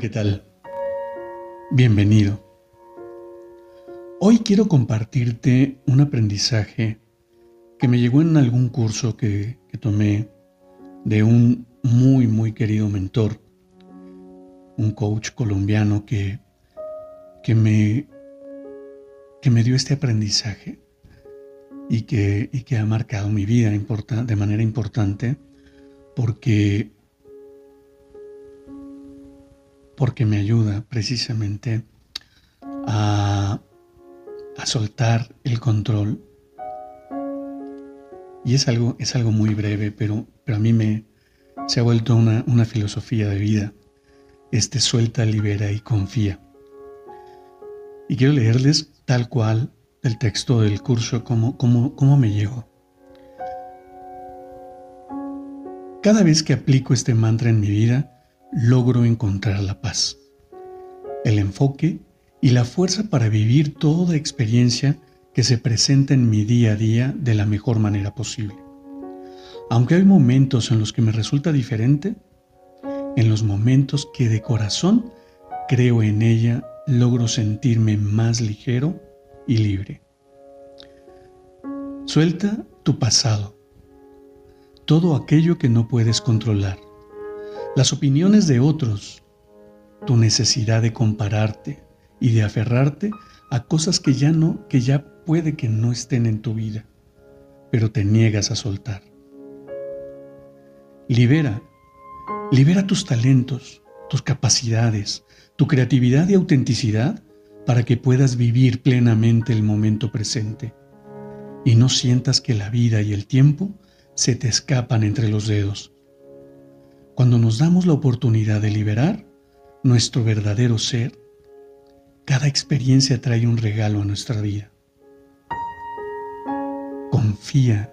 ¿Qué tal? Bienvenido. Hoy quiero compartirte un aprendizaje que me llegó en algún curso que, tomé de un muy, muy querido mentor, un coach colombiano que, que, me, que me dio este aprendizaje y que, y que ha marcado mi vida de manera importante porque porque me ayuda precisamente a, soltar el control. Y es algo, es algo muy breve, pero, pero a mí me se ha vuelto una, una filosofía de vida. Este suelta, libera y confía. Y quiero leerles tal cual el texto del curso, cómo, cómo, cómo me llegó. Cada vez que aplico este mantra en mi vida, logro encontrar la paz, el enfoque y la fuerza para vivir toda experiencia que se presenta en mi día a día de la mejor manera posible. Aunque hay momentos en los que me resulta diferente, en los momentos que de corazón creo en ella, logro sentirme más ligero y libre. Suelta tu pasado, todo aquello que no puedes controlar las opiniones de otros, tu necesidad de compararte y de aferrarte a cosas que ya no, que ya puede que no estén en tu vida, pero te niegas a soltar. Libera, libera tus talentos, tus capacidades, tu creatividad y autenticidad para que puedas vivir plenamente el momento presente y no sientas que la vida y el tiempo se te escapan entre los dedos cuando nos damos la oportunidad de liberar nuestro verdadero ser, cada experiencia trae un regalo a nuestra vida. Confía,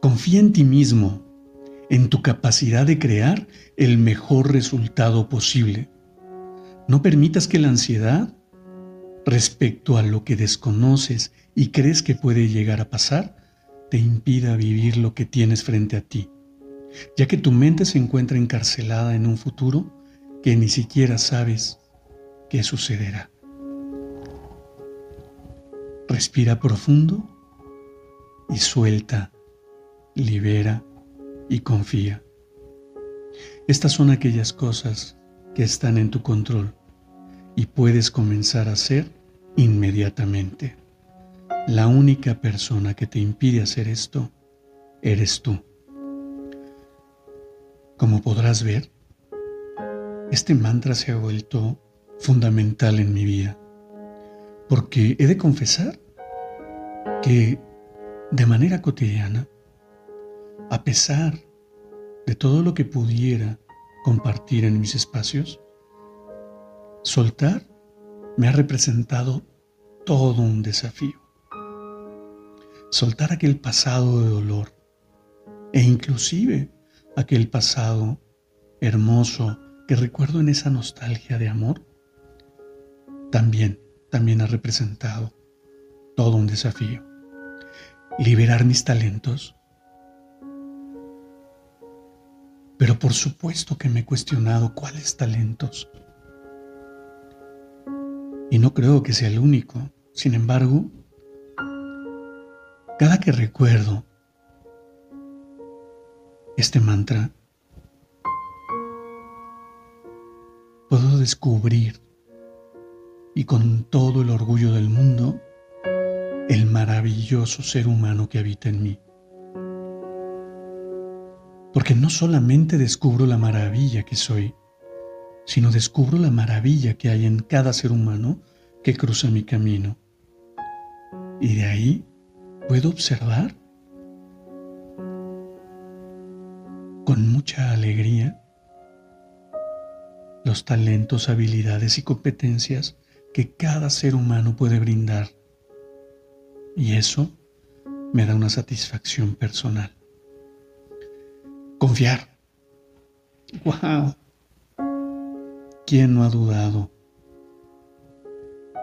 confía en ti mismo, en tu capacidad de crear el mejor resultado posible. No permitas que la ansiedad respecto a lo que desconoces y crees que puede llegar a pasar te impida vivir lo que tienes frente a ti ya que tu mente se encuentra encarcelada en un futuro que ni siquiera sabes qué sucederá. Respira profundo y suelta, libera y confía. Estas son aquellas cosas que están en tu control y puedes comenzar a hacer inmediatamente. La única persona que te impide hacer esto eres tú. Como podrás ver, este mantra se ha vuelto fundamental en mi vida, porque he de confesar que de manera cotidiana, a pesar de todo lo que pudiera compartir en mis espacios, soltar me ha representado todo un desafío. Soltar aquel pasado de dolor e inclusive aquel pasado hermoso que recuerdo en esa nostalgia de amor, también, también ha representado todo un desafío. Liberar mis talentos. Pero por supuesto que me he cuestionado cuáles talentos. Y no creo que sea el único. Sin embargo, cada que recuerdo este mantra, puedo descubrir y con todo el orgullo del mundo el maravilloso ser humano que habita en mí. Porque no solamente descubro la maravilla que soy, sino descubro la maravilla que hay en cada ser humano que cruza mi camino. Y de ahí puedo observar con mucha alegría los talentos, habilidades y competencias que cada ser humano puede brindar. Y eso me da una satisfacción personal. Confiar. ¡Wow! ¿Quién no ha dudado?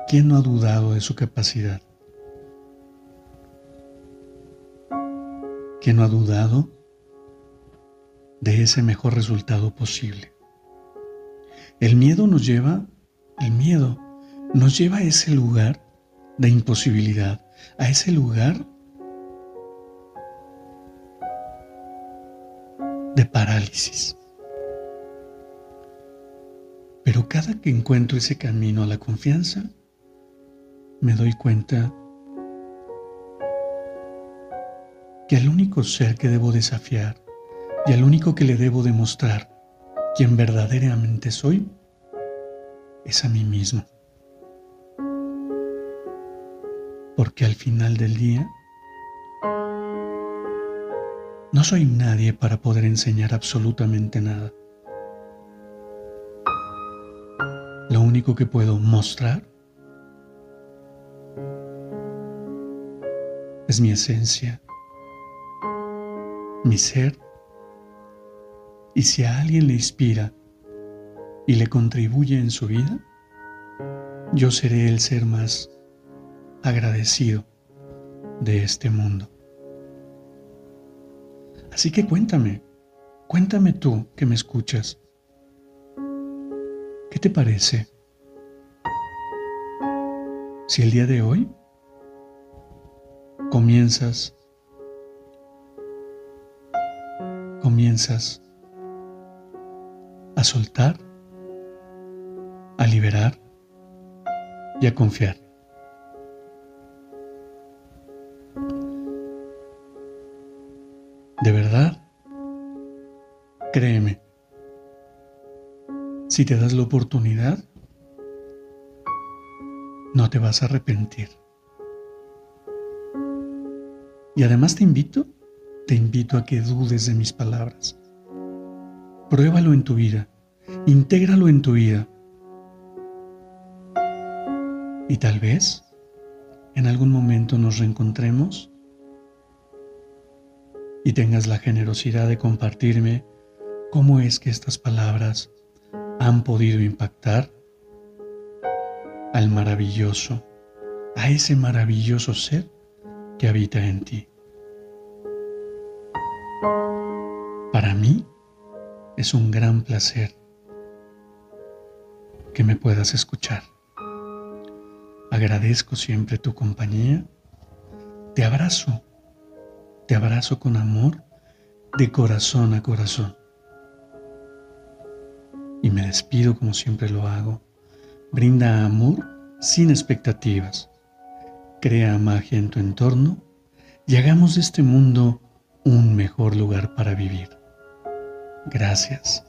¿Quién no ha dudado de su capacidad? ¿Quién no ha dudado de ese mejor resultado posible? El miedo nos lleva, el miedo nos lleva a ese lugar de imposibilidad, a ese lugar de parálisis. Pero cada que encuentro ese camino a la confianza, me doy cuenta que el único ser que debo desafiar y al único que le debo demostrar quien verdaderamente soy es a mí mismo. Porque al final del día, no soy nadie para poder enseñar absolutamente nada. Lo único que puedo mostrar es mi esencia, mi ser. Y si a alguien le inspira y le contribuye en su vida, yo seré el ser más agradecido de este mundo. Así que cuéntame, cuéntame tú que me escuchas. ¿Qué te parece? Si el día de hoy comienzas, comienzas a soltar, a liberar y a confiar. De verdad, créeme, si te das la oportunidad, no te vas a arrepentir. Y además te invito, te invito a que dudes de mis palabras. Pruébalo en tu vida, intégralo en tu vida. Y tal vez en algún momento nos reencontremos y tengas la generosidad de compartirme cómo es que estas palabras han podido impactar al maravilloso, a ese maravilloso ser que habita en ti. Para mí es un gran placer que me puedas escuchar. Agradezco siempre tu compañía. Te abrazo te abrazo con amor de corazón a corazón. Y me despido como siempre lo hago. Brinda amor sin expectativas. Crea magia en tu entorno y hagamos de este mundo un mejor lugar para vivir. Gracias.